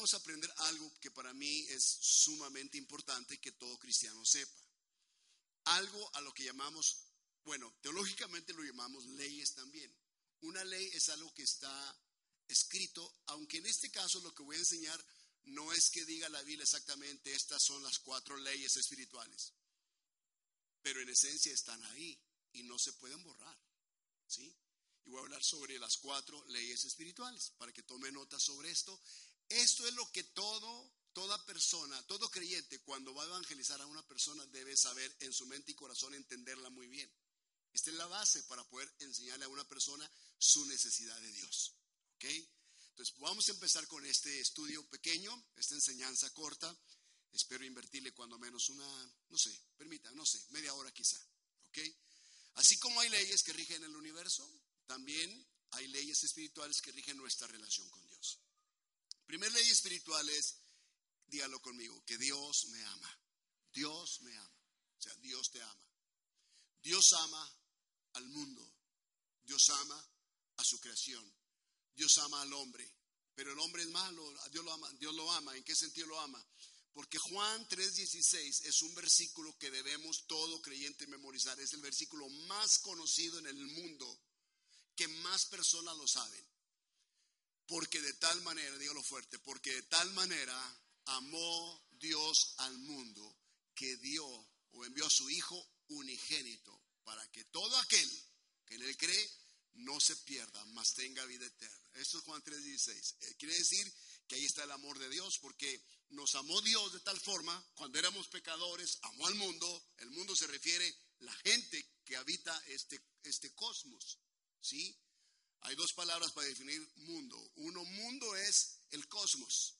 vamos a aprender algo que para mí es sumamente importante que todo cristiano sepa. Algo a lo que llamamos, bueno, teológicamente lo llamamos leyes también. Una ley es algo que está escrito, aunque en este caso lo que voy a enseñar no es que diga la Biblia exactamente estas son las cuatro leyes espirituales, pero en esencia están ahí y no se pueden borrar, ¿sí? Y voy a hablar sobre las cuatro leyes espirituales para que tome nota sobre esto. Esto es lo que todo, toda persona, todo creyente, cuando va a evangelizar a una persona, debe saber en su mente y corazón entenderla muy bien. Esta es la base para poder enseñarle a una persona su necesidad de Dios. ¿Ok? Entonces, vamos a empezar con este estudio pequeño, esta enseñanza corta. Espero invertirle cuando menos una, no sé, permita, no sé, media hora quizá. ¿Ok? Así como hay leyes que rigen el universo, también hay leyes espirituales que rigen nuestra relación con Dios. Primer ley espiritual es, dígalo conmigo, que Dios me ama. Dios me ama. O sea, Dios te ama. Dios ama al mundo. Dios ama a su creación. Dios ama al hombre, pero el hombre es malo, Dios lo ama. Dios lo ama. ¿En qué sentido lo ama? Porque Juan 3:16 es un versículo que debemos todo creyente memorizar. Es el versículo más conocido en el mundo, que más personas lo saben. Porque de tal manera, dígalo fuerte, porque de tal manera amó Dios al mundo que dio o envió a su Hijo unigénito para que todo aquel que en él cree no se pierda, mas tenga vida eterna. Esto es Juan 3:16. Eh, quiere decir que ahí está el amor de Dios, porque nos amó Dios de tal forma, cuando éramos pecadores, amó al mundo. El mundo se refiere la gente que habita este, este cosmos. ¿Sí? Hay dos palabras para definir mundo. Uno, mundo es el cosmos,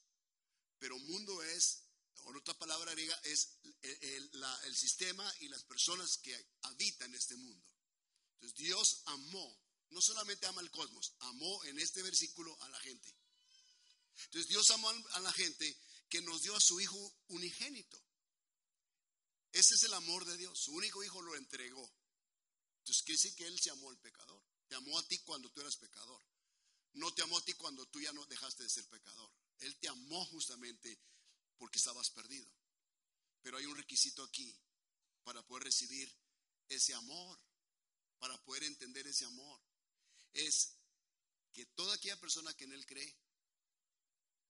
pero mundo es, o otra palabra griega, es el, sistema y las personas que habitan este mundo. Entonces Dios amó no solamente ama el cosmos, amó en este versículo a la gente. Entonces Dios amó a la gente que nos dio a su Hijo unigénito. Ese es el amor de Dios. Su único Hijo lo entregó. Entonces quiere que Él se amó al pecador. Te amó a ti cuando tú eras pecador. No te amó a ti cuando tú ya no dejaste de ser pecador. Él te amó justamente porque estabas perdido. Pero hay un requisito aquí para poder recibir ese amor, para poder entender ese amor es que toda aquella persona que en Él cree,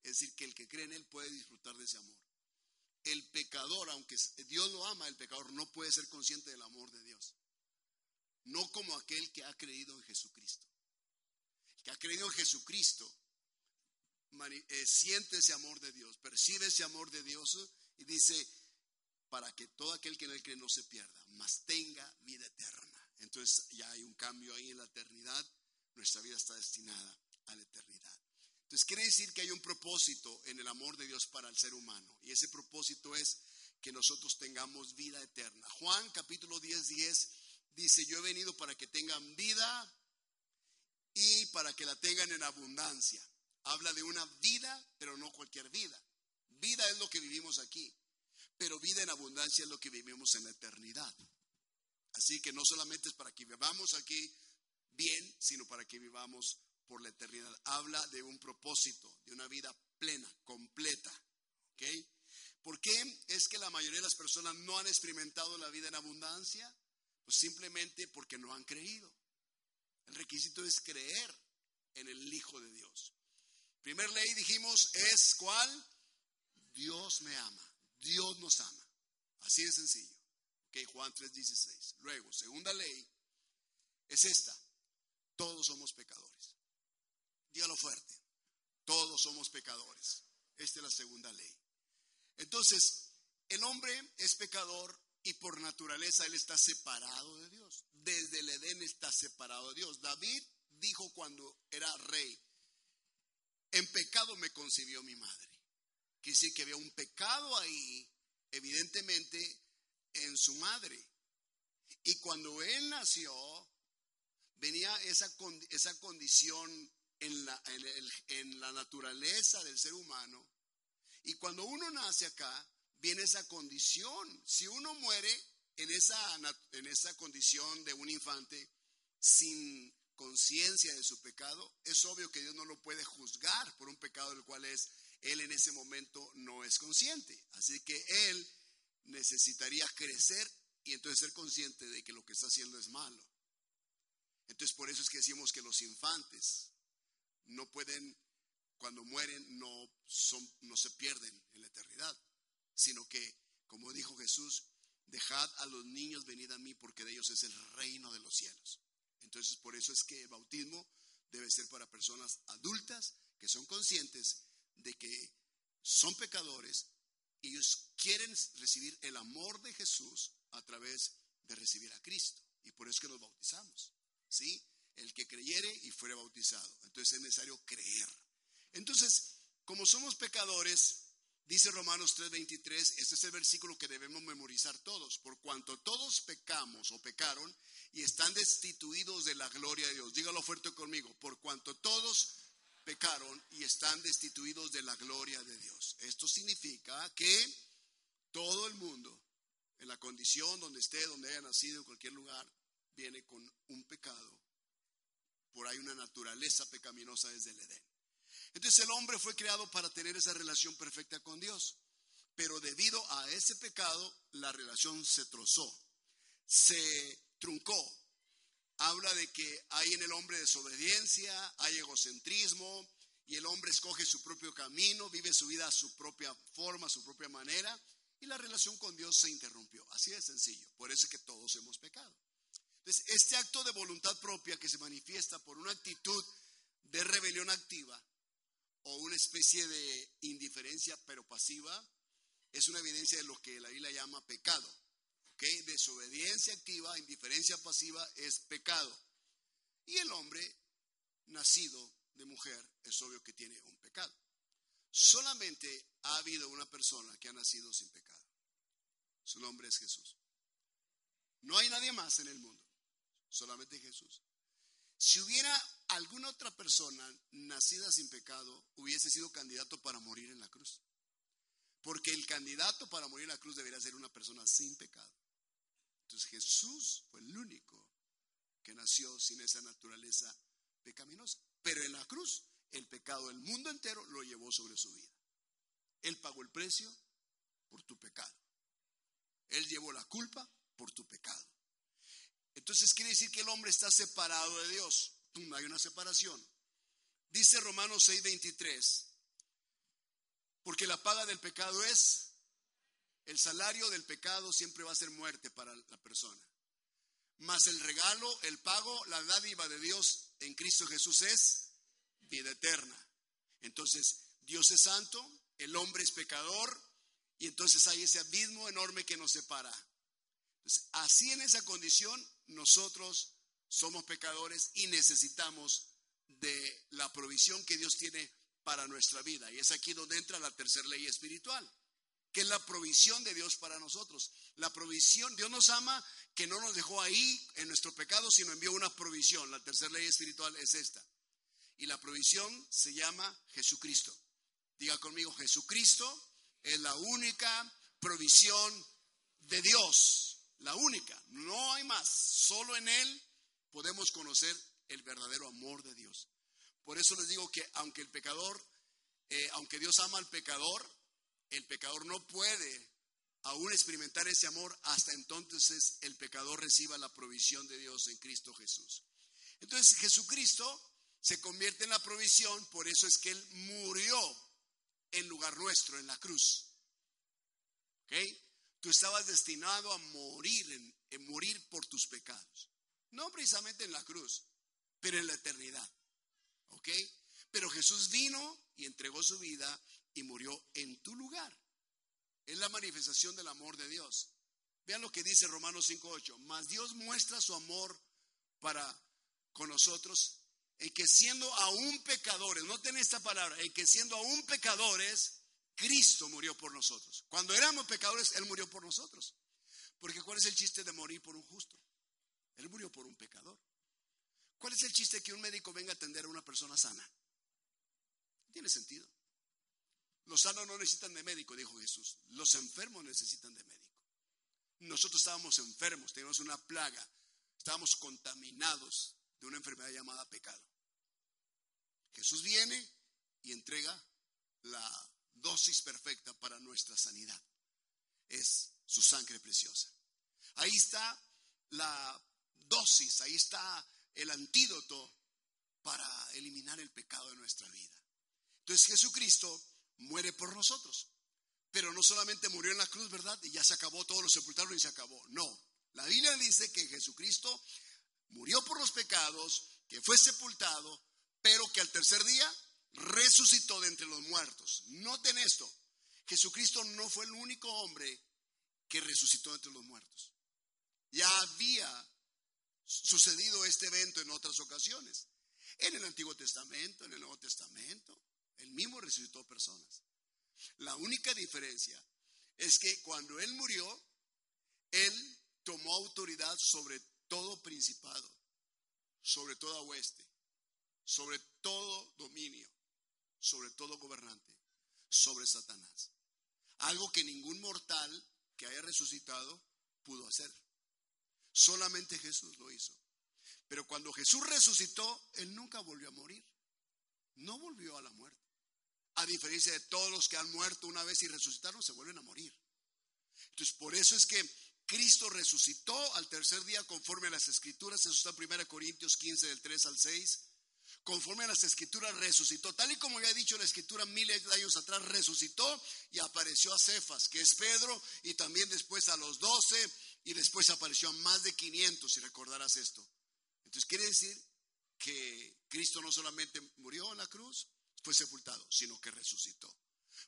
es decir, que el que cree en Él puede disfrutar de ese amor. El pecador, aunque Dios lo ama, el pecador no puede ser consciente del amor de Dios. No como aquel que ha creído en Jesucristo. El que ha creído en Jesucristo eh, siente ese amor de Dios, percibe ese amor de Dios y dice, para que todo aquel que en él cree no se pierda, mas tenga vida eterna. Entonces ya hay un cambio ahí en la eternidad nuestra vida está destinada a la eternidad. Entonces quiere decir que hay un propósito en el amor de Dios para el ser humano y ese propósito es que nosotros tengamos vida eterna. Juan capítulo 10, 10 dice, yo he venido para que tengan vida y para que la tengan en abundancia. Habla de una vida, pero no cualquier vida. Vida es lo que vivimos aquí, pero vida en abundancia es lo que vivimos en la eternidad. Así que no solamente es para que vivamos aquí, bien, sino para que vivamos por la eternidad. Habla de un propósito, de una vida plena, completa. ¿Ok? ¿Por qué es que la mayoría de las personas no han experimentado la vida en abundancia? Pues simplemente porque no han creído. El requisito es creer en el Hijo de Dios. Primer ley dijimos es cuál? Dios me ama. Dios nos ama. Así de sencillo. Ok, Juan 3:16. Luego, segunda ley es esta. Todos somos pecadores. Dígalo fuerte. Todos somos pecadores. Esta es la segunda ley. Entonces, el hombre es pecador y por naturaleza él está separado de Dios. Desde el Edén está separado de Dios. David dijo cuando era rey, en pecado me concibió mi madre. Quiere decir que había un pecado ahí, evidentemente, en su madre. Y cuando él nació, venía esa, esa condición en la, en, la naturaleza del ser humano. Y cuando uno nace acá, viene esa condición. Si uno muere en esa, en esa condición de un infante sin conciencia de su pecado, es obvio que Dios no lo puede juzgar por un pecado del cual es él en ese momento no es consciente. Así que él necesitaría crecer y entonces ser consciente de que lo que está haciendo es malo. Entonces por eso es que decimos que los infantes no pueden, cuando mueren, no, son, no se pierden en la eternidad, sino que, como dijo Jesús, dejad a los niños venir a mí porque de ellos es el reino de los cielos. Entonces por eso es que el bautismo debe ser para personas adultas que son conscientes de que son pecadores y ellos quieren recibir el amor de Jesús a través de recibir a Cristo. Y por eso es que nos bautizamos. ¿Sí? El que creyere y fuere bautizado. Entonces es necesario creer. Entonces, como somos pecadores, dice Romanos 3:23, este es el versículo que debemos memorizar todos. Por cuanto todos pecamos o pecaron y están destituidos de la gloria de Dios. Dígalo fuerte conmigo. Por cuanto todos pecaron y están destituidos de la gloria de Dios. Esto significa que todo el mundo, en la condición donde esté, donde haya nacido, en cualquier lugar, viene con un pecado. Por ahí una naturaleza pecaminosa desde el Edén. Entonces el hombre fue creado para tener esa relación perfecta con Dios. Pero debido a ese pecado, la relación se trozó, se truncó, habla de que hay en el hombre desobediencia, hay egocentrismo y el hombre escoge su propio camino, vive su vida a su propia forma, a su propia manera y la relación con Dios se interrumpió. Así de sencillo. Por eso es que todos hemos pecado. Entonces, este acto de voluntad propia que se manifiesta por una actitud de rebelión activa o una especie de indiferencia pero pasiva es una evidencia de lo que la Biblia llama pecado. Desobediencia activa, indiferencia pasiva es pecado. Y el hombre nacido de mujer es obvio que tiene un pecado. Solamente ha habido una persona que ha nacido sin pecado. Su nombre es Jesús. No hay nadie más en el mundo, solamente Jesús. Si hubiera alguna otra persona nacida sin pecado, hubiese sido candidato para morir en la cruz. Porque el candidato para morir en la cruz debería ser una persona sin pecado. Entonces Jesús fue el único que nació sin esa naturaleza pecaminosa. Pero en la cruz, el pecado del mundo entero lo llevó sobre su vida. Él pagó el precio por tu pecado. Él llevó la culpa por tu pecado. Entonces quiere decir que el hombre está separado de Dios. Hay una separación. Dice Romanos 6:23, porque la paga del pecado es el salario del pecado siempre va a ser muerte para la persona. Mas el regalo, el pago, la dádiva de Dios en Cristo Jesús es vida eterna. Entonces, Dios es santo, el hombre es pecador, y entonces hay ese abismo enorme que nos separa. Así en esa condición, nosotros somos pecadores y necesitamos de la provisión que Dios tiene para nuestra vida. Y es aquí donde entra la tercera ley espiritual que es la provisión de Dios para nosotros. La provisión, Dios nos ama, que no nos dejó ahí en nuestro pecado, sino envió una provisión. La tercera ley espiritual es esta. Y la provisión se llama Jesucristo. Diga conmigo, Jesucristo es la única provisión de Dios. La única, no hay más. Solo en Él podemos conocer el verdadero amor de Dios. Por eso les digo que aunque el pecador, eh, aunque Dios ama al pecador, el pecador no puede aún experimentar ese amor hasta entonces el pecador reciba la provisión de Dios en Cristo Jesús. Entonces Jesucristo se convierte en la provisión, por eso es que Él murió en lugar nuestro, en la cruz. ¿Ok? Tú estabas destinado a morir, en, morir por tus pecados. No precisamente en la cruz, pero en la eternidad. ¿Ok? Pero Jesús vino y entregó su vida y murió en tu lugar. Es la manifestación del amor de Dios. Vean lo que dice Romanos 5.8. Mas Dios muestra su amor para con nosotros en que siendo aún pecadores, noten esta palabra, en que siendo aún pecadores, Cristo murió por nosotros. Cuando éramos pecadores, Él murió por nosotros. Porque ¿cuál es el chiste de morir por un justo? Él murió por un pecador. ¿Cuál es el chiste que un médico venga a atender a una persona sana? tiene sentido. Los sanos no necesitan de médico, dijo Jesús. Los enfermos necesitan de médico. Nosotros estábamos enfermos, teníamos una plaga, estábamos contaminados de una enfermedad llamada pecado. Jesús viene y entrega la dosis perfecta para nuestra sanidad. Es su sangre preciosa. Ahí está la dosis, ahí está el antídoto para eliminar el pecado de nuestra vida. Entonces Jesucristo muere por nosotros. Pero no solamente murió en la cruz, ¿verdad? Y ya se acabó, todo lo sepultaron y se acabó. No. La Biblia dice que Jesucristo murió por los pecados, que fue sepultado, pero que al tercer día resucitó de entre los muertos. Noten esto. Jesucristo no fue el único hombre que resucitó de entre los muertos. Ya había sucedido este evento en otras ocasiones. En el Antiguo Testamento, en el Nuevo Testamento, el mismo resucitó personas. La única diferencia es que cuando Él murió, Él tomó autoridad sobre todo principado, sobre toda hueste, sobre todo dominio, sobre todo gobernante, sobre Satanás. Algo que ningún mortal que haya resucitado pudo hacer. Solamente Jesús lo hizo. Pero cuando Jesús resucitó, Él nunca volvió a morir. No volvió a la muerte. A diferencia de todos los que han muerto una vez y resucitaron, se vuelven a morir. Entonces, por eso es que Cristo resucitó al tercer día conforme a las escrituras. Eso está en 1 Corintios 15 del 3 al 6. Conforme a las escrituras resucitó. Tal y como había dicho la escritura miles de años atrás, resucitó y apareció a Cefas, que es Pedro, y también después a los doce, y después apareció a más de 500, si recordarás esto. Entonces quiere decir que Cristo no solamente murió en la cruz, fue sepultado, sino que resucitó.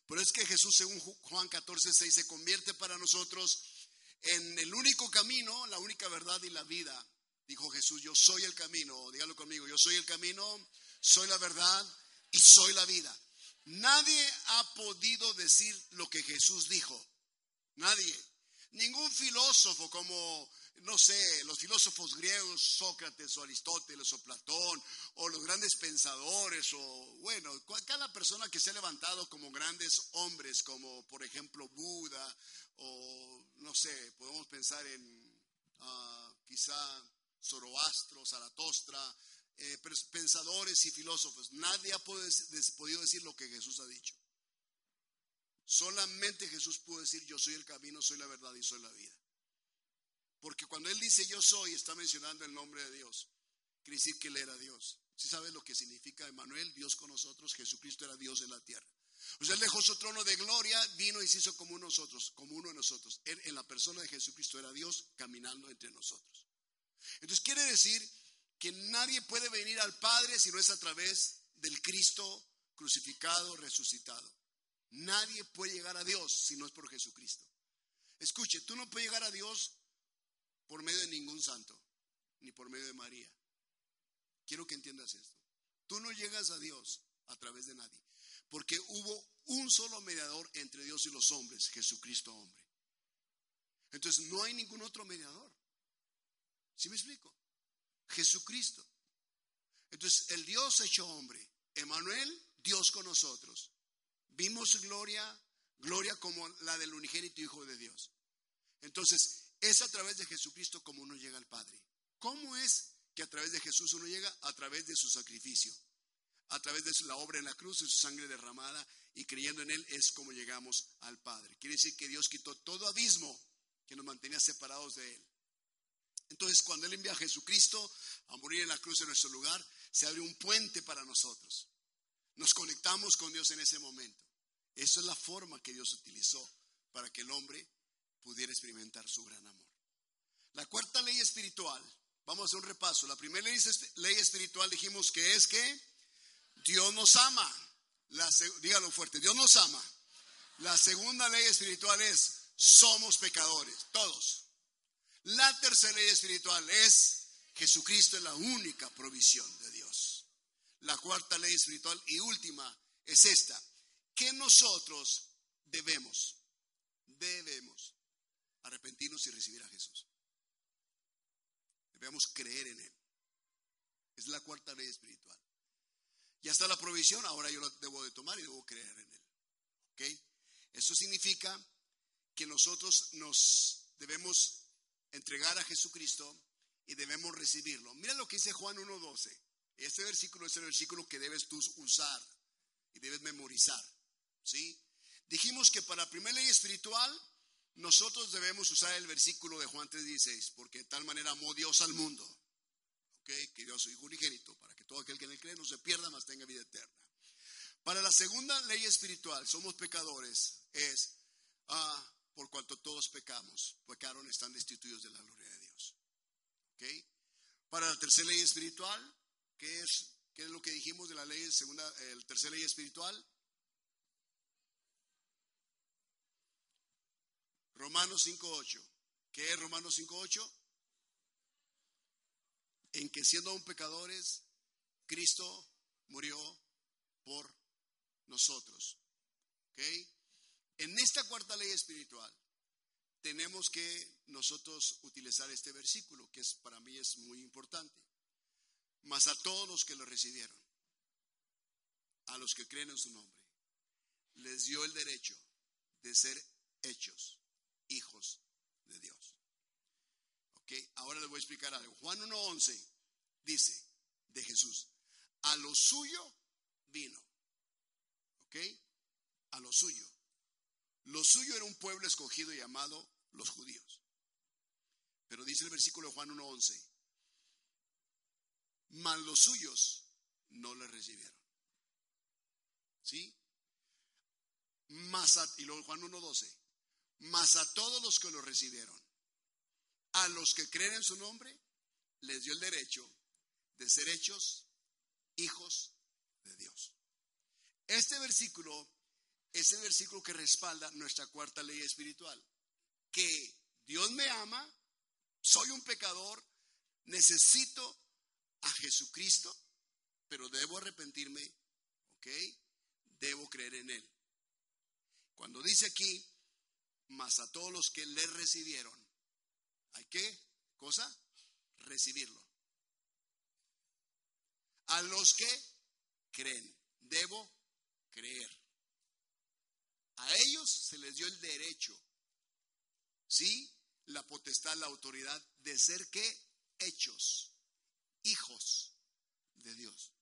Pero es que Jesús, según Juan 14, 6, se convierte para nosotros en el único camino, la única verdad y la vida. Dijo Jesús, yo soy el camino, dígalo conmigo, yo soy el camino, soy la verdad y soy la vida. Nadie ha podido decir lo que Jesús dijo. Nadie. Ningún filósofo como no sé, los filósofos griegos, Sócrates o Aristóteles o Platón, o los grandes pensadores, o bueno, cada persona que se ha levantado como grandes hombres, como por ejemplo Buda, o no sé, podemos pensar en ah, quizá Zoroastro, Zaratostra, eh, pensadores y filósofos, nadie ha podido decir lo que Jesús ha dicho. Solamente Jesús pudo decir, yo soy el camino, soy la verdad y soy la vida. Porque cuando Él dice yo soy, está mencionando el nombre de Dios. Quiere decir que Él era Dios. Si sabes lo que significa Emanuel, Dios con nosotros, Jesucristo era Dios en la tierra. O sea, Él dejó su trono de gloria, vino y se hizo como nosotros, como uno de nosotros. Él en la persona de Jesucristo era Dios caminando entre nosotros. Entonces quiere decir que nadie puede venir al Padre si no es a través del Cristo crucificado, resucitado. Nadie puede llegar a Dios si no es por Jesucristo. Escuche, tú no puedes llegar a Dios por medio de ningún santo, ni por medio de María. Quiero que entiendas esto. Tú no llegas a Dios a través de nadie, porque hubo un solo mediador entre Dios y los hombres, Jesucristo hombre. Entonces no hay ningún otro mediador. ¿Sí me explico? Jesucristo. Entonces el Dios hecho hombre, Emanuel, Dios con nosotros. Vimos gloria, gloria como la del unigénito Hijo de Dios. Entonces, es a través de Jesucristo como uno llega al Padre. ¿Cómo es que a través de Jesús uno llega? A través de su sacrificio, a través de la obra en la cruz y su sangre derramada y creyendo en Él es como llegamos al Padre. Quiere decir que Dios quitó todo abismo que nos mantenía separados de Él. Entonces, cuando Él envía a Jesucristo a morir en la cruz en nuestro lugar, se abre un puente para nosotros. Nos conectamos con Dios en ese momento. Esa es la forma que Dios utilizó para que el hombre pudiera experimentar su gran amor. La cuarta ley espiritual, vamos a hacer un repaso. La primera ley, espiritual dijimos que es que Dios nos ama. Dígalo fuerte, Dios nos ama. La segunda ley espiritual es somos pecadores, todos. La tercera ley espiritual es Jesucristo es la única provisión de Dios. La cuarta ley espiritual y última es esta, que nosotros debemos, debemos arrepentirnos y recibir a Jesús. Debemos creer en Él. Es la cuarta ley espiritual. Ya está la provisión, ahora yo la debo de tomar y debo creer en Él. ¿Ok? Eso significa que nosotros nos debemos entregar a Jesucristo y debemos recibirlo. Mira lo que dice Juan 1.12. Este versículo es el versículo que debes tú usar y debes memorizar. ¿Sí? Dijimos que para la primera ley espiritual nosotros debemos usar el versículo de Juan 3:16, porque de tal manera amó Dios al mundo, ¿okay? que dio a su Hijo unigénito, para que todo aquel que en él cree no se pierda, mas tenga vida eterna. Para la segunda ley espiritual, somos pecadores, es ah, por cuanto todos pecamos, pecaron, están destituidos de la gloria de Dios. ¿Okay? Para la tercera ley espiritual, ¿qué es, qué es lo que dijimos de la ley segunda, el tercera ley espiritual? Romanos 5.8. ¿Qué es Romanos 5.8? En que siendo aún pecadores, Cristo murió por nosotros. ¿Ok? En esta cuarta ley espiritual tenemos que nosotros utilizar este versículo, que es, para mí es muy importante. Mas a todos los que lo recibieron, a los que creen en su nombre, les dio el derecho de ser hechos hijos de Dios. Ok, ahora les voy a explicar algo. Juan 1.11 dice de Jesús, a lo suyo vino. Ok, a lo suyo. Lo suyo era un pueblo escogido llamado los judíos. Pero dice el versículo de Juan 1.11, mas los suyos no le recibieron. ¿Sí? Mas y luego Juan 1.12, mas a todos los que lo recibieron, a los que creen en su nombre, les dio el derecho de ser hechos hijos de Dios. Este versículo es el versículo que respalda nuestra cuarta ley espiritual, que Dios me ama, soy un pecador, necesito a Jesucristo, pero debo arrepentirme, ¿ok? Debo creer en Él. Cuando dice aquí, más a todos los que le recibieron. ¿Hay qué cosa? Recibirlo. A los que creen, debo creer. A ellos se les dio el derecho, ¿sí? La potestad, la autoridad de ser qué? Hechos, hijos de Dios.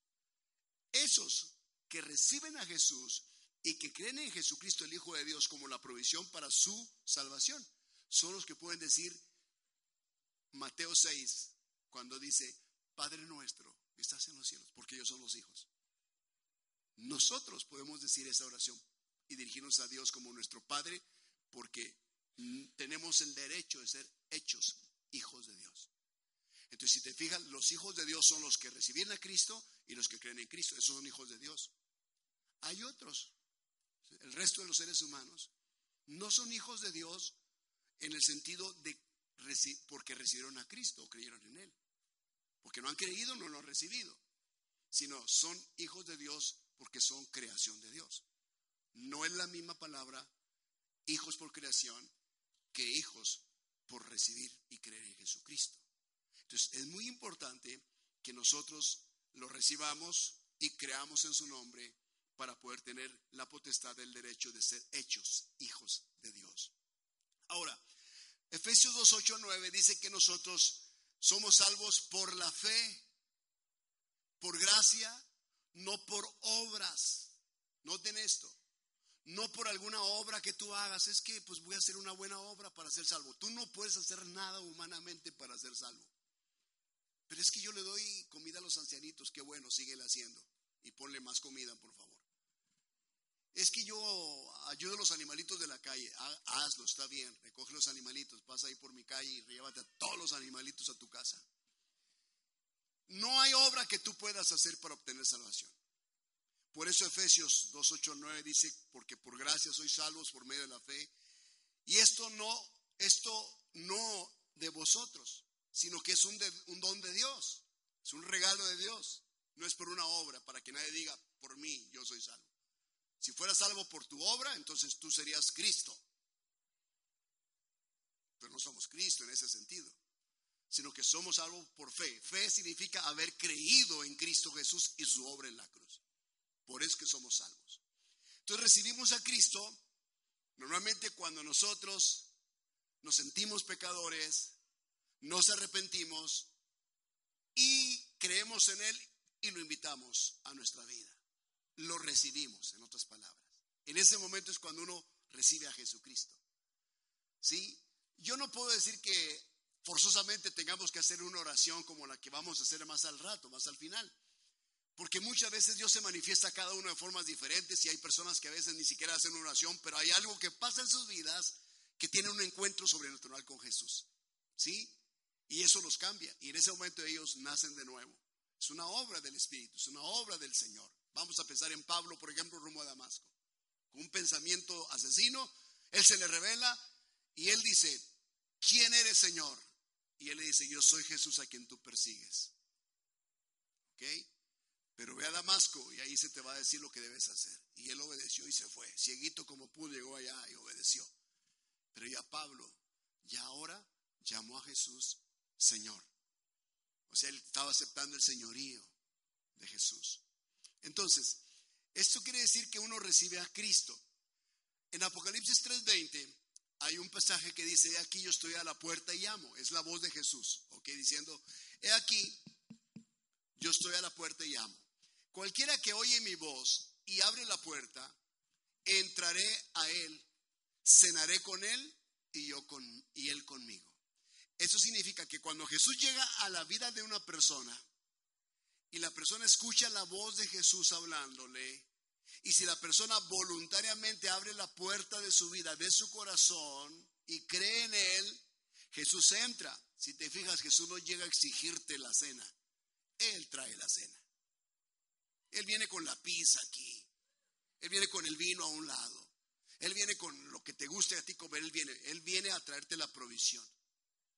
Esos que reciben a Jesús y que creen en Jesucristo, el Hijo de Dios, como la provisión para su salvación, son los que pueden decir Mateo 6, cuando dice, Padre nuestro, estás en los cielos, porque ellos son los hijos. Nosotros podemos decir esa oración y dirigirnos a Dios como nuestro Padre, porque tenemos el derecho de ser hechos hijos de Dios. Entonces, si te fijas, los hijos de Dios son los que reciben a Cristo y los que creen en Cristo. Esos son hijos de Dios. Hay otros el resto de los seres humanos, no son hijos de Dios en el sentido de porque recibieron a Cristo o creyeron en Él. Porque no han creído, no lo han recibido. Sino son hijos de Dios porque son creación de Dios. No es la misma palabra hijos por creación que hijos por recibir y creer en Jesucristo. Entonces es muy importante que nosotros lo recibamos y creamos en su nombre para poder tener la potestad del derecho de ser hechos hijos de Dios. Ahora, Efesios 2, 8, 9 dice que nosotros somos salvos por la fe, por gracia, no por obras. Noten esto. No por alguna obra que tú hagas, es que pues voy a hacer una buena obra para ser salvo. Tú no puedes hacer nada humanamente para ser salvo. Pero es que yo le doy comida a los ancianitos, qué bueno, síguele haciendo. Y ponle más comida, por favor. Es que yo ayudo a los animalitos de la calle. Hazlo, está bien. Recoge los animalitos. Pasa ahí por mi calle y llévate a todos los animalitos a tu casa. No hay obra que tú puedas hacer para obtener salvación. Por eso Efesios 2, 8, 9 dice, porque por gracia sois salvos por medio de la fe. Y esto no, esto no de vosotros, sino que es un, un don de Dios. Es un regalo de Dios. No es por una obra, para que nadie diga, por mí yo soy salvo. Si fueras salvo por tu obra, entonces tú serías Cristo. Pero no somos Cristo en ese sentido, sino que somos salvos por fe. Fe significa haber creído en Cristo Jesús y su obra en la cruz. Por eso que somos salvos. Entonces recibimos a Cristo normalmente cuando nosotros nos sentimos pecadores, nos arrepentimos y creemos en Él y lo invitamos a nuestra vida lo recibimos, en otras palabras. En ese momento es cuando uno recibe a Jesucristo. ¿Sí? Yo no puedo decir que forzosamente tengamos que hacer una oración como la que vamos a hacer más al rato, más al final. Porque muchas veces Dios se manifiesta a cada uno de formas diferentes y hay personas que a veces ni siquiera hacen una oración, pero hay algo que pasa en sus vidas que tiene un encuentro sobrenatural con Jesús. ¿Sí? Y eso los cambia. Y en ese momento ellos nacen de nuevo. Es una obra del Espíritu, es una obra del Señor. Vamos a pensar en Pablo, por ejemplo, rumbo a Damasco. Con un pensamiento asesino, él se le revela y él dice, ¿quién eres, Señor? Y él le dice, yo soy Jesús a quien tú persigues. ¿Ok? Pero ve a Damasco y ahí se te va a decir lo que debes hacer. Y él obedeció y se fue. Cieguito como pudo, llegó allá y obedeció. Pero ya Pablo, ya ahora llamó a Jesús Señor. O sea, él estaba aceptando el señorío de Jesús. Entonces, esto quiere decir que uno recibe a Cristo. En Apocalipsis 3:20 hay un pasaje que dice, he aquí yo estoy a la puerta y llamo. Es la voz de Jesús, ¿ok? Diciendo, he aquí, yo estoy a la puerta y llamo. Cualquiera que oye mi voz y abre la puerta, entraré a él, cenaré con él y yo con y él conmigo. Eso significa que cuando Jesús llega a la vida de una persona y la persona escucha la voz de Jesús hablándole, y si la persona voluntariamente abre la puerta de su vida, de su corazón y cree en él, Jesús entra. Si te fijas, Jesús no llega a exigirte la cena. Él trae la cena. Él viene con la pizza aquí. Él viene con el vino a un lado. Él viene con lo que te guste a ti comer. Él viene, él viene a traerte la provisión.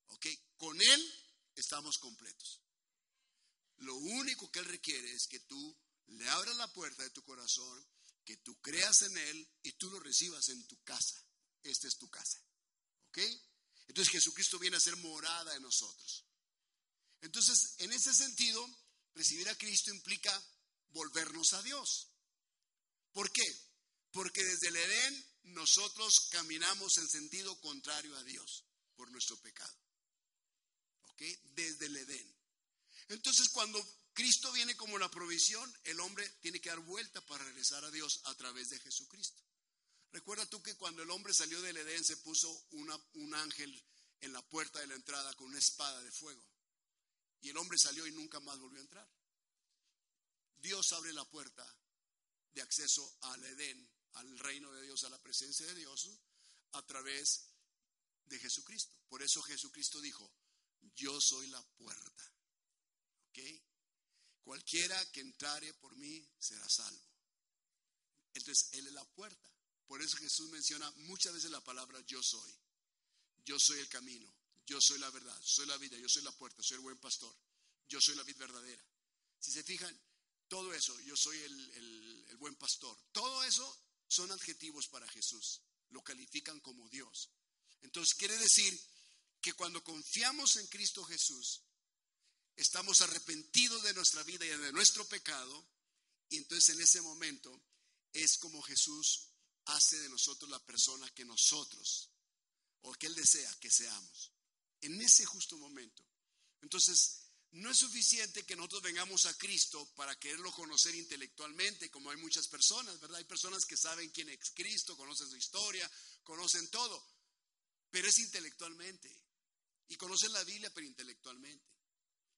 ¿Ok? Con Él estamos completos. Lo único que Él requiere es que tú le abras la puerta de tu corazón, que tú creas en Él y tú lo recibas en tu casa. Esta es tu casa. ¿Ok? Entonces Jesucristo viene a ser morada en nosotros. Entonces, en ese sentido, recibir a Cristo implica volvernos a Dios. ¿Por qué? Porque desde el Edén nosotros caminamos en sentido contrario a Dios por nuestro pecado. ¿Ok? Desde el Edén. Entonces, cuando Cristo viene como la provisión, el hombre tiene que dar vuelta para regresar a Dios a través de Jesucristo. Recuerda tú que cuando el hombre salió del Edén se puso un ángel en la puerta de la entrada con una espada de fuego. Y el hombre salió y nunca más volvió a entrar. Dios abre la puerta de acceso al Edén, al reino de Dios, a la presencia de Dios, a través de Jesucristo. Por eso Jesucristo dijo, yo soy la puerta. ¿Ok? Cualquiera que entrare por mí será salvo. Entonces, Él es la puerta. Por eso Jesús menciona muchas veces la palabra yo soy. Yo soy el camino, yo soy la verdad, soy la vida, yo soy la puerta, soy el buen pastor, yo soy la vida verdadera. Si se fijan, todo eso, yo soy el, buen pastor, todo eso son adjetivos para Jesús, lo califican como Dios. Entonces quiere decir que cuando confiamos en Cristo Jesús, estamos arrepentidos de nuestra vida y de nuestro pecado, y entonces en ese momento es como Jesús hace de nosotros la persona que nosotros, o que Él desea que seamos, en ese justo momento. Entonces, no es suficiente que nosotros vengamos a Cristo para quererlo conocer intelectualmente, como hay muchas personas, ¿verdad? Hay personas que saben quién es Cristo, conocen su historia, conocen todo, pero es intelectualmente. Y conocen la Biblia, pero intelectualmente.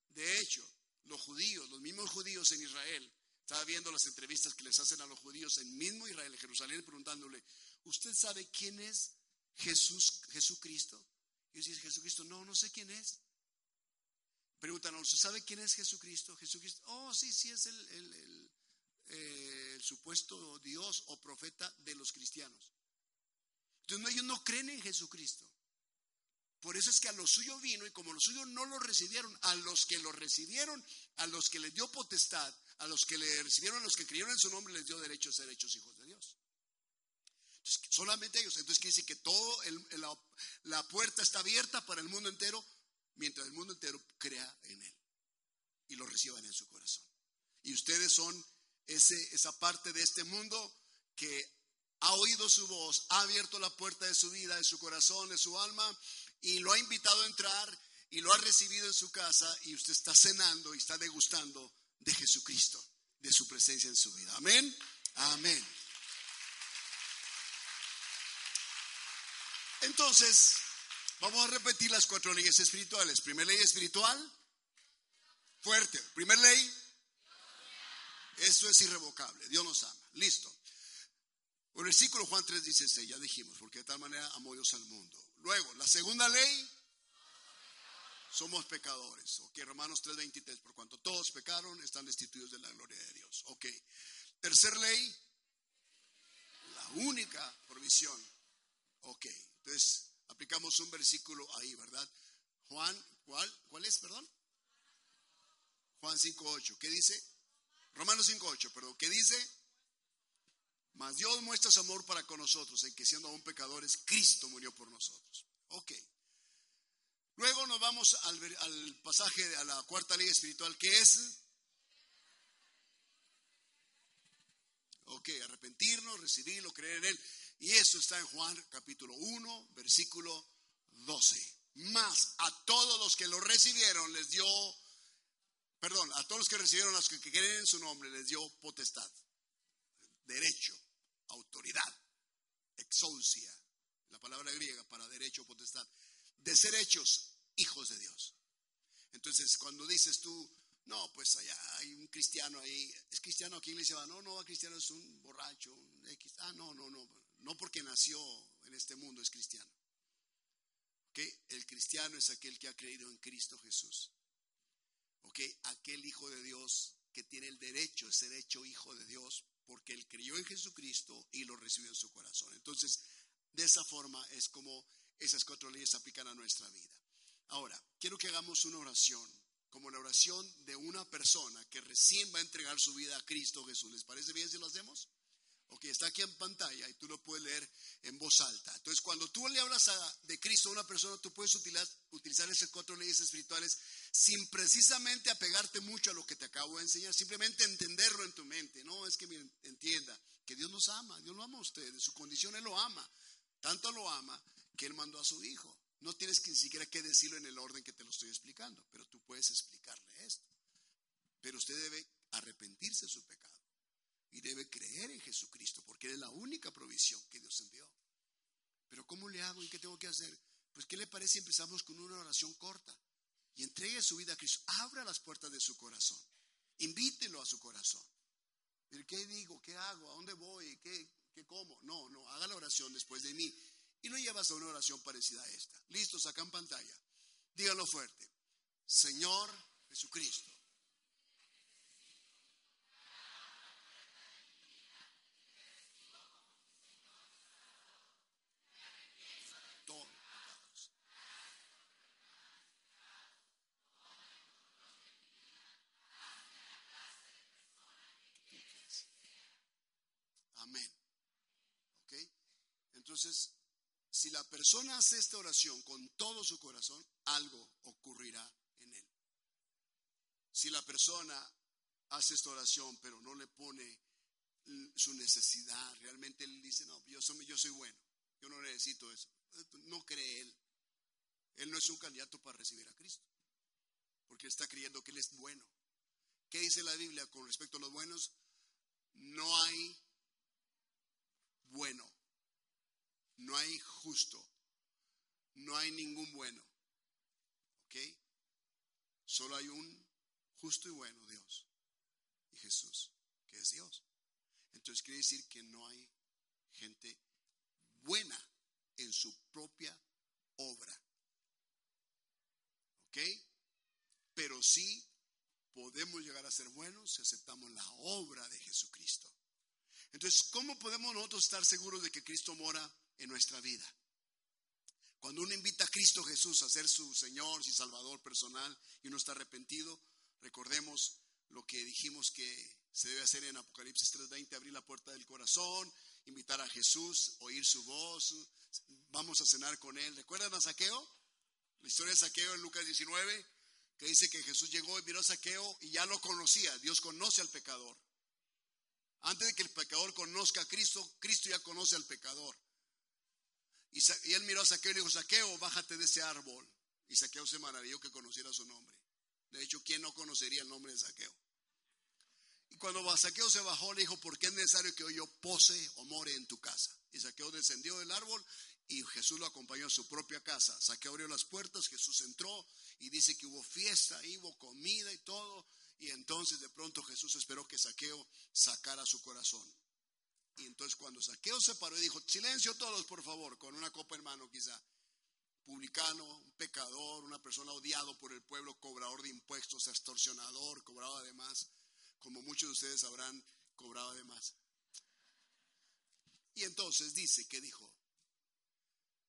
De hecho, los judíos, los mismos judíos en Israel, estaba viendo las entrevistas que les hacen a los judíos en mismo Israel, Jerusalén, preguntándole, ¿usted sabe quién es Jesús, Jesucristo? Y ellos dicen, Jesucristo, no, no sé quién es. Preguntan, ¿usted sabe quién es Jesucristo? Jesucristo, oh, sí, sí, es el, eh, supuesto Dios o profeta de los cristianos. Entonces ellos no creen en Jesucristo. Por eso es que a los suyos vino y como los suyos no lo recibieron, a los que lo recibieron, a los que les dio potestad, a los que le recibieron, a los que creyeron en su nombre, les dio derecho a ser hechos hijos de Dios. Entonces, solamente ellos. Entonces quiere decir que todo la, la puerta está abierta para el mundo entero mientras el mundo entero crea en Él y lo reciban en su corazón. Y ustedes son ese, esa parte de este mundo que ha oído su voz, ha abierto la puerta de su vida, de su corazón, de su alma, y lo ha invitado a entrar y lo ha recibido en su casa, y usted está cenando y está degustando de Jesucristo, de su presencia en su vida. Amén. Amén. Entonces, vamos a repetir las cuatro leyes espirituales. Primera ley espiritual, fuerte. Primera ley, eso es irrevocable. Dios nos ama. Listo. El versículo Juan 3 dice, ya dijimos, porque de tal manera amó Dios al mundo. Luego, la segunda ley, somos pecadores. Ok, Romanos 3:23, por cuanto todos pecaron, están destituidos de la gloria de Dios. Ok. Tercer ley, la única provisión. Ok, entonces aplicamos un versículo ahí, ¿verdad? Juan, ¿cuál? ¿Cuál es, perdón? Juan 5.8, ¿qué dice? Romanos 5.8, perdón, ¿qué dice? Mas Dios muestra su amor para con nosotros, en que siendo aún pecadores, Cristo murió por nosotros. Ok. Luego nos vamos al, al pasaje, a la cuarta ley espiritual, que es Ok, arrepentirnos, recibirlo, creer en Él. Y eso está en Juan capítulo 1, versículo 12. Más a todos los que lo recibieron les dio, perdón, a todos los que recibieron, a los que creen en su nombre, les dio potestad, derecho, autoridad, exousia, la palabra griega para derecho, potestad, de ser hechos hijos de Dios. Entonces, cuando dices tú, no, pues allá hay un cristiano ahí. ¿Es cristiano aquí en la iglesia? No, no, cristiano es un borracho. Un X. Ah, no, no, no. No porque nació en este mundo es cristiano. ¿Ok? El cristiano es aquel que ha creído en Cristo Jesús. ¿Ok? Aquel hijo de Dios que tiene el derecho de ser hecho hijo de Dios porque él creyó en Jesucristo y lo recibió en su corazón. Entonces, de esa forma es como esas cuatro leyes aplican a nuestra vida. Ahora, quiero que hagamos una oración como la oración de una persona que recién va a entregar su vida a Cristo Jesús. ¿Les parece bien si lo hacemos? Ok, está aquí en pantalla y tú lo puedes leer en voz alta. Entonces, cuando tú le hablas de Cristo a una persona, tú puedes utilizar, esas cuatro leyes espirituales sin precisamente apegarte mucho a lo que te acabo de enseñar, simplemente entenderlo en tu mente. No, es que entienda que Dios nos ama, Dios lo ama a usted, en su condición Él lo ama. Tanto lo ama que Él mandó a su Hijo. No tienes ni siquiera que decirlo en el orden que te lo estoy explicando, pero tú puedes explicarle esto. Pero usted debe arrepentirse de su pecado y debe creer en Jesucristo, porque es la única provisión que Dios envió. Pero ¿cómo le hago y qué tengo que hacer? Pues ¿qué le parece si empezamos con una oración corta? Y entregue su vida a Cristo. Abra las puertas de su corazón. Invítelo a su corazón. ¿Qué digo? ¿Qué hago? ¿A dónde voy? ¿Qué, qué como? No, no, haga la oración después de mí y lo llevas a una oración parecida a esta. Listo, saca en pantalla. Díganlo fuerte. Señor Jesucristo. Amén. ¿Ok? Entonces, si la persona hace esta oración con todo su corazón, algo ocurrirá en él. Si la persona hace esta oración pero no le pone su necesidad, realmente él dice, no, yo soy, yo soy bueno, yo no necesito eso. No cree él. Él no es un candidato para recibir a Cristo, porque está creyendo que él es bueno. ¿Qué dice la Biblia con respecto a los buenos? No hay bueno. No hay justo. No hay ningún bueno. ¿Ok? Solo hay un justo y bueno Dios. Y Jesús, que es Dios. Entonces quiere decir que no hay gente buena en su propia obra. ¿Ok? Pero sí podemos llegar a ser buenos si aceptamos la obra de Jesucristo. Entonces, ¿cómo podemos nosotros estar seguros de que Cristo mora en nuestra vida. Cuando uno invita a Cristo Jesús a ser su Señor y Salvador personal y uno está arrepentido, recordemos lo que dijimos que se debe hacer en Apocalipsis 3:20, abrir la puerta del corazón, invitar a Jesús, oír su voz, vamos a cenar con él. ¿Recuerdan a Saqueo? La historia de Saqueo en Lucas 19, que dice que Jesús llegó y miró a Saqueo y ya lo conocía. Dios conoce al pecador. Antes de que el pecador conozca a Cristo, Cristo ya conoce al pecador. Y, él miró a Saqueo y le dijo, Saqueo, bájate de ese árbol. Y Saqueo se maravilló que conociera su nombre. De hecho, ¿quién no conocería el nombre de Saqueo? Y cuando Saqueo se bajó, le dijo, ¿por qué es necesario que yo pose o more en tu casa? Y Saqueo descendió del árbol y Jesús lo acompañó a su propia casa. Saqueo abrió las puertas, Jesús entró y dice que hubo fiesta, hubo comida y todo. Y entonces de pronto Jesús esperó que Saqueo sacara su corazón. Y entonces cuando Saqueo se paró y dijo, silencio todos por favor, con una copa en mano quizá. Publicano, un pecador, una persona odiado por el pueblo, cobrador de impuestos, extorsionador, cobrado además, como muchos de ustedes sabrán, cobrado además. Y entonces dice que dijo,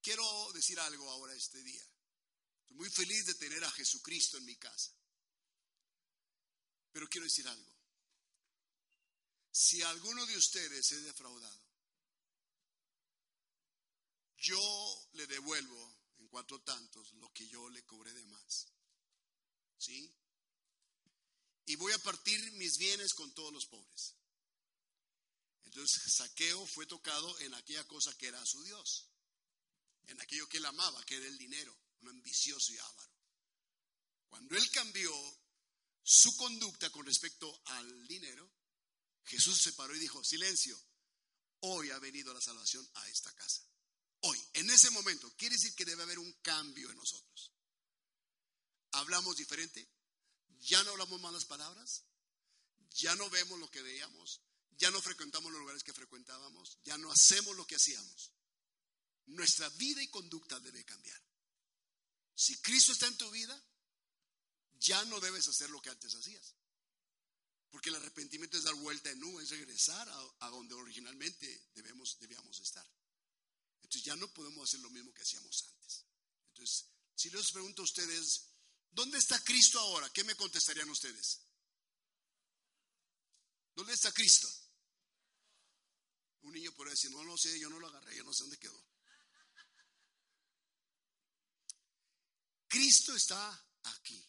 quiero decir algo ahora este día. Estoy muy feliz de tener a Jesucristo en mi casa. Pero quiero decir algo. Si alguno de ustedes es defraudado, yo le devuelvo en cuatro tantos lo que yo le cobré de más. ¿Sí? Y voy a partir mis bienes con todos los pobres. Entonces Saqueo fue tocado en aquella cosa que era su Dios, en aquello que él amaba, que era el dinero, un ambicioso y avaro. Cuando él cambió su conducta con respecto al dinero, Jesús se paró y dijo, silencio, hoy ha venido la salvación a esta casa. Hoy, en ese momento, quiere decir que debe haber un cambio en nosotros. Hablamos diferente, ya no hablamos malas palabras, ya no vemos lo que veíamos, ya no frecuentamos los lugares que frecuentábamos, ya no hacemos lo que hacíamos. Nuestra vida y conducta debe cambiar. Si Cristo está en tu vida, ya no debes hacer lo que antes hacías. Porque el arrepentimiento es dar vuelta en U, es regresar a, donde originalmente debemos, debíamos estar. Entonces ya no podemos hacer lo mismo que hacíamos antes. Entonces, si les pregunto a ustedes, ¿dónde está Cristo ahora? ¿Qué me contestarían ustedes? ¿Dónde está Cristo? Un niño podría decir, no lo sé, yo no lo agarré, yo no sé dónde quedó. Cristo está aquí,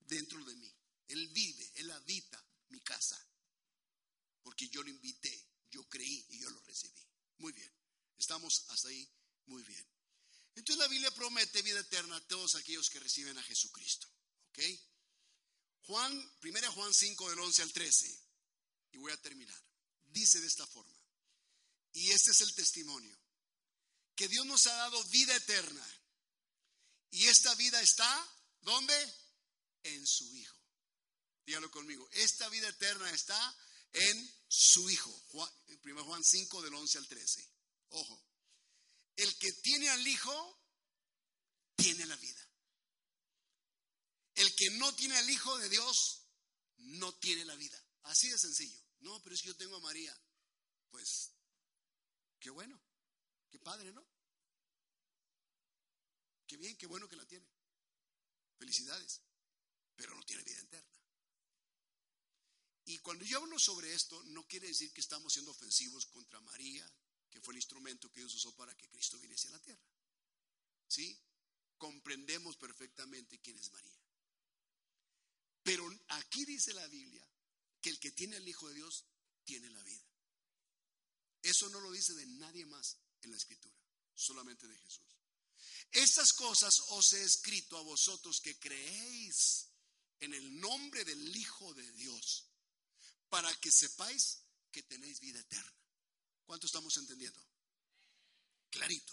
dentro de mí. Él vive, Él habita mi casa, porque yo lo invité, yo creí y yo lo recibí. Muy bien, estamos hasta ahí, muy bien. Entonces la Biblia promete vida eterna a todos aquellos que reciben a Jesucristo. ¿Ok? Juan, 1 Juan 5 del 11 al 13, y voy a terminar. Dice de esta forma, y este es el testimonio, que Dios nos ha dado vida eterna, y esta vida está, ¿dónde? En su Hijo. Dígalo conmigo. Esta vida eterna está en su Hijo. Juan, 1 Juan 5 del 11 al 13. Ojo. El que tiene al Hijo, tiene la vida. El que no tiene al Hijo de Dios, no tiene la vida. Así de sencillo. No, pero es que yo tengo a María. Pues, qué bueno. Qué padre, ¿no? Qué bien, qué bueno que la tiene. Felicidades. Pero no tiene vida eterna. Y cuando yo hablo sobre esto, no quiere decir que estamos siendo ofensivos contra María, que fue el instrumento que Dios usó para que Cristo viniese a la tierra. ¿Sí? Comprendemos perfectamente quién es María. Pero aquí dice la Biblia que el que tiene al Hijo de Dios tiene la vida. Eso no lo dice de nadie más en la Escritura, solamente de Jesús. Estas cosas os he escrito a vosotros que creéis en el nombre del Hijo de Dios para que sepáis que tenéis vida eterna. ¿Cuánto estamos entendiendo? Clarito.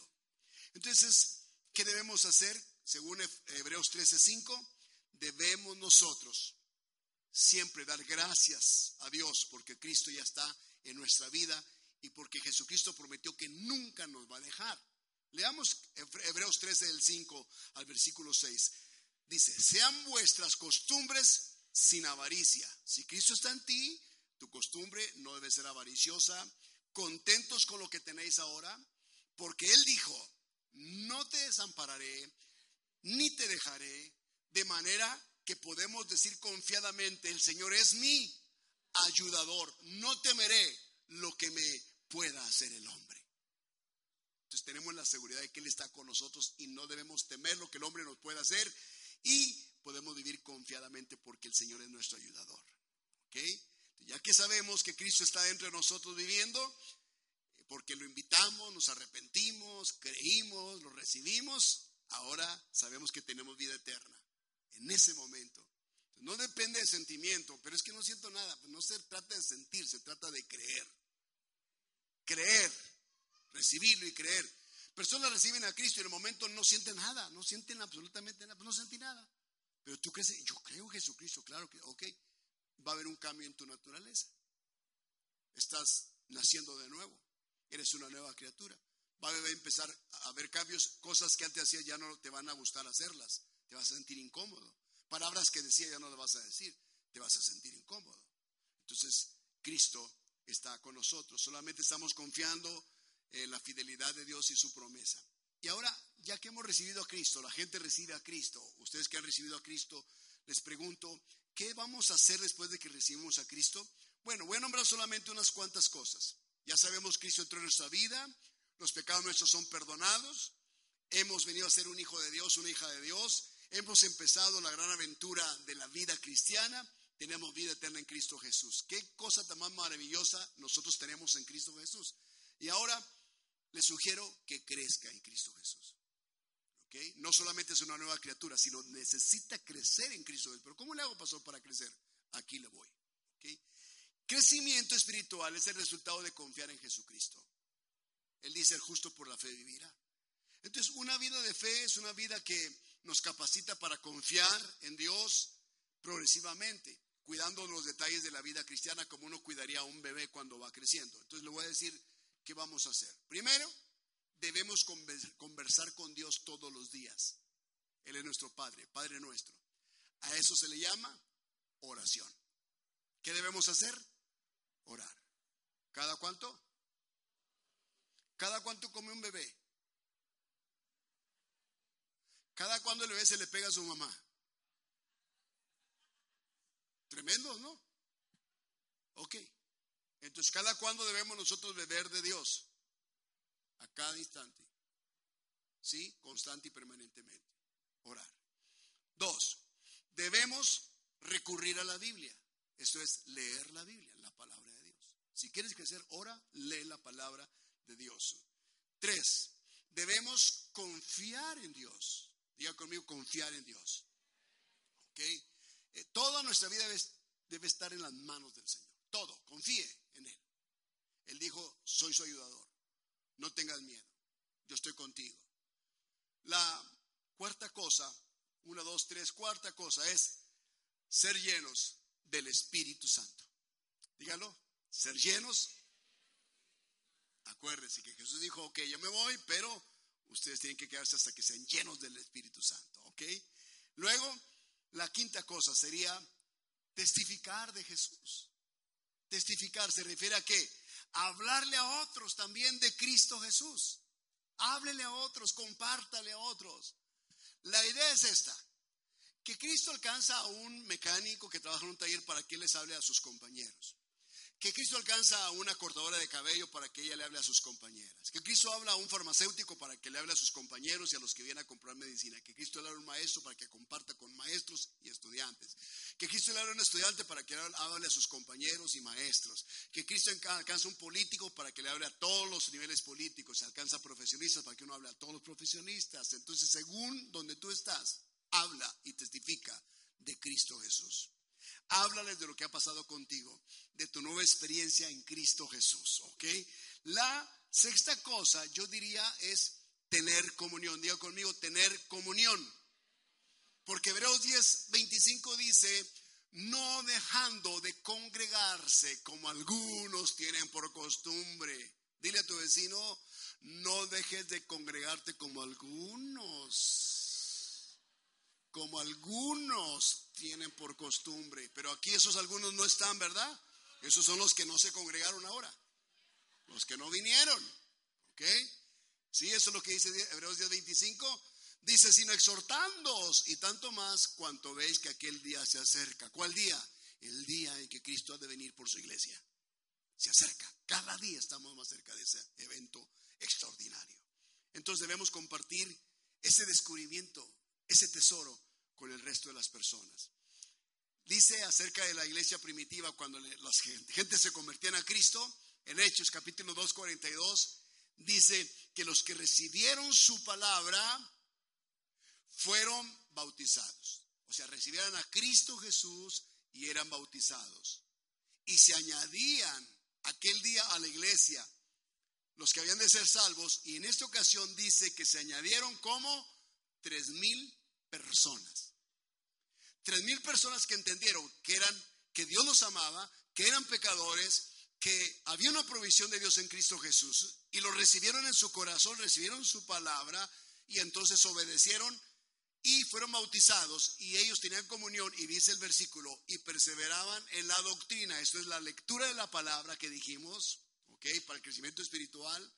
Entonces, ¿qué debemos hacer? Según Hebreos 13:5, debemos nosotros siempre dar gracias a Dios porque Cristo ya está en nuestra vida y porque Jesucristo prometió que nunca nos va a dejar. Leamos Hebreos 13 del 5 al versículo 6. Dice, sean vuestras costumbres sin avaricia. Si Cristo está en ti, tu costumbre no debe ser avariciosa. Contentos con lo que tenéis ahora, porque Él dijo, no te desampararé, ni te dejaré, de manera que podemos decir confiadamente, el Señor es mi ayudador, no temeré lo que me pueda hacer el hombre. Entonces tenemos la seguridad de que Él está con nosotros y no debemos temer lo que el hombre nos pueda hacer y podemos vivir confiadamente porque el Señor es nuestro ayudador. Ya que sabemos que Cristo está dentro de nosotros viviendo, porque lo invitamos, nos arrepentimos, creímos, lo recibimos, ahora sabemos que tenemos vida eterna. En ese momento. No depende de sentimiento, pero es que no siento nada. No se trata de sentir, se trata de creer. Creer, recibirlo y creer. Personas reciben a Cristo y en el momento no sienten nada, no sienten absolutamente nada, no sentí nada. Pero tú crees, yo creo en Jesucristo, claro que, ok, va a haber un cambio en tu naturaleza. Estás naciendo de nuevo, eres una nueva criatura. Va a empezar a haber cambios, cosas que antes hacías ya no te van a gustar hacerlas, te vas a sentir incómodo. Palabras que decía ya no las vas a decir, te vas a sentir incómodo. Entonces, Cristo está con nosotros, solamente estamos confiando en la fidelidad de Dios y su promesa. Y ahora, ya que hemos recibido a Cristo, la gente recibe a Cristo, ustedes que han recibido a Cristo, les pregunto, ¿qué vamos a hacer después de que recibimos a Cristo? Bueno, voy a nombrar solamente unas cuantas cosas. Ya sabemos, Cristo entró en nuestra vida, los pecados nuestros son perdonados, hemos venido a ser un hijo de Dios, una hija de Dios, hemos empezado la gran aventura de la vida cristiana, tenemos vida eterna en Cristo Jesús. Qué cosa tan más maravillosa nosotros tenemos en Cristo Jesús. Y ahora les sugiero que crezca en Cristo Jesús. No solamente es una nueva criatura, sino necesita crecer en Cristo. Pero ¿cómo le hago, pastor, para crecer? Aquí le voy. Crecimiento espiritual es el resultado de confiar en Jesucristo. Él dice, el justo por la fe vivirá. Entonces, una vida de fe es una vida que nos capacita para confiar en Dios progresivamente, cuidando los detalles de la vida cristiana como uno cuidaría a un bebé cuando va creciendo. Entonces, le voy a decir qué vamos a hacer. Primero, debemos conversar con Dios todos los días. Él es nuestro Padre, Padre nuestro. A eso se le llama oración. ¿Qué debemos hacer? Orar. ¿Cada cuánto? ¿Cada cuánto come un bebé? ¿Cada cuánto el bebé se le pega a su mamá? Tremendo, ¿no? Ok. Entonces, ¿cada cuándo debemos nosotros beber de Dios? A cada instante. ¿Sí? Constante y permanentemente. Orar. Dos, debemos recurrir a la Biblia. Esto es leer la Biblia, la palabra de Dios. Si quieres crecer, ora, lee la palabra de Dios. Tres, debemos confiar en Dios. Diga conmigo, confiar en Dios. ¿Ok? Eh, toda nuestra vida debe, debe estar en las manos del Señor. Todo, confíe en Él. Él dijo, soy su ayudador. No tengas miedo. Yo estoy contigo. La cuarta cosa, una, dos, tres, cuarta cosa es ser llenos del Espíritu Santo. Dígalo, ser llenos Acuérdense que Jesús dijo, ok, yo me voy, pero ustedes tienen que quedarse hasta que sean llenos del Espíritu Santo, ok. Luego, la quinta cosa sería testificar de Jesús. Testificar se refiere a qué? Hablarle a otros también de Cristo Jesús. Háblele a otros, compártale a otros. La idea es esta, que Cristo alcanza a un mecánico que trabaja en un taller para que les hable a sus compañeros que Cristo alcanza a una cortadora de cabello para que ella le hable a sus compañeras, que Cristo habla a un farmacéutico para que le hable a sus compañeros y a los que vienen a comprar medicina, que Cristo le habla a un maestro para que comparta con maestros y estudiantes, que Cristo le habla a un estudiante para que hable a sus compañeros y maestros, que Cristo alcanza a un político para que le hable a todos los niveles políticos, se alcanza a profesionistas para que uno hable a todos los profesionistas. Entonces, según donde tú estás, habla y testifica de Cristo Jesús. Háblales de lo que ha pasado contigo, de tu nueva experiencia en Cristo Jesús, ¿ok? La sexta cosa, yo diría, es tener comunión. Diga conmigo, tener comunión. Porque Hebreos 10, 25 dice, no dejando de congregarse como algunos tienen por costumbre. Dile a tu vecino, no dejes de congregarte como algunos como algunos tienen por costumbre. Pero aquí esos algunos no están, ¿verdad? Esos son los que no se congregaron ahora. Los que no vinieron. ¿Ok? Sí, eso es lo que dice Hebreos 10:25. Dice, sino exhortándoos y tanto más cuanto veis que aquel día se acerca. ¿Cuál día? El día en que Cristo ha de venir por su iglesia. Se acerca. Cada día estamos más cerca de ese evento extraordinario. Entonces debemos compartir ese descubrimiento, ese tesoro con el resto de las personas. Dice acerca de la iglesia primitiva cuando las gente se convertían a Cristo, en Hechos capítulo 2, 42, dice que los que recibieron su palabra fueron bautizados. O sea, recibieron a Cristo Jesús y eran bautizados. Y se añadían aquel día a la iglesia los que habían de ser salvos, y en esta ocasión dice que se añadieron como tres mil personas. Tres mil personas que entendieron que eran, que Dios los amaba, que eran pecadores, que había una provisión de Dios en Cristo Jesús, y lo recibieron en su corazón, recibieron su palabra, y entonces obedecieron y fueron bautizados y ellos tenían comunión y dice el versículo y perseveraban en la doctrina. Esto es la lectura de la palabra que dijimos, ¿ok? Para el crecimiento espiritual.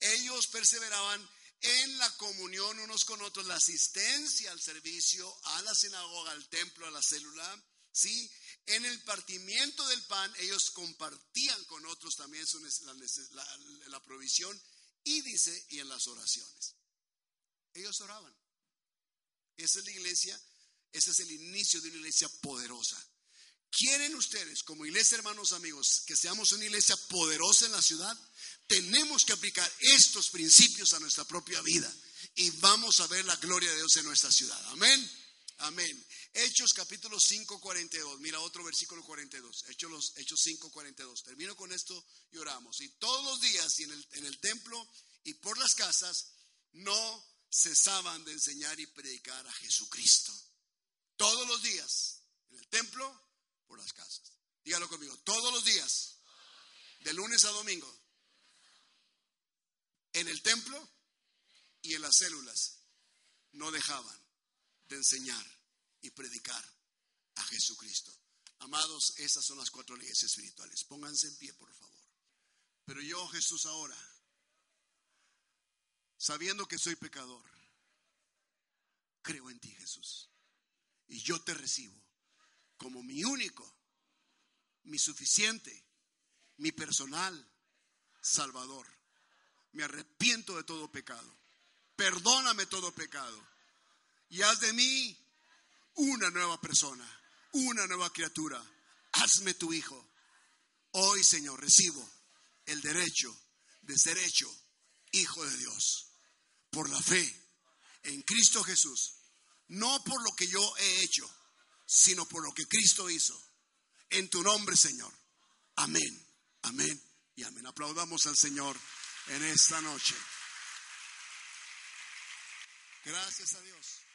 Ellos perseveraban en la comunión unos con otros, la asistencia al servicio, a la sinagoga, al templo, a la célula, ¿sí? En el partimiento del pan, ellos compartían con otros también la, la provisión y dice, y en las oraciones. Ellos oraban. Esa es la iglesia, ese es el inicio de una iglesia poderosa. ¿Quieren ustedes, como iglesia, hermanos amigos, que seamos una iglesia poderosa en la ciudad? Tenemos que aplicar estos principios a nuestra propia vida y vamos a ver la gloria de Dios en nuestra ciudad. Amén. Amén. Hechos capítulo 5, 42. Mira otro versículo 42. Hechos, Hechos 5, 42. Termino con esto y oramos. Y todos los días y en el, en el templo y por las casas no cesaban de enseñar y predicar a Jesucristo. Todos los días, en el templo, por las casas. Dígalo conmigo, todos los días, de lunes a domingo, en el templo y en las células, no dejaban de enseñar y predicar a Jesucristo. Amados, esas son las cuatro leyes espirituales. Pónganse en pie, por favor. Pero yo, Jesús, ahora sabiendo que soy pecador, creo en ti, Jesús. Y yo te recibo como mi único, mi suficiente, mi personal Salvador. Me arrepiento de todo pecado. Perdóname todo pecado. Y haz de mí una nueva persona, una nueva criatura. Hazme tu hijo. Hoy, Señor, recibo el derecho de ser hecho hijo de Dios por la fe en Cristo Jesús, no por lo que yo he hecho, sino por lo que Cristo hizo. En tu nombre, Señor. Amén, amén y amén. Aplaudamos al Señor en esta noche. Gracias a Dios.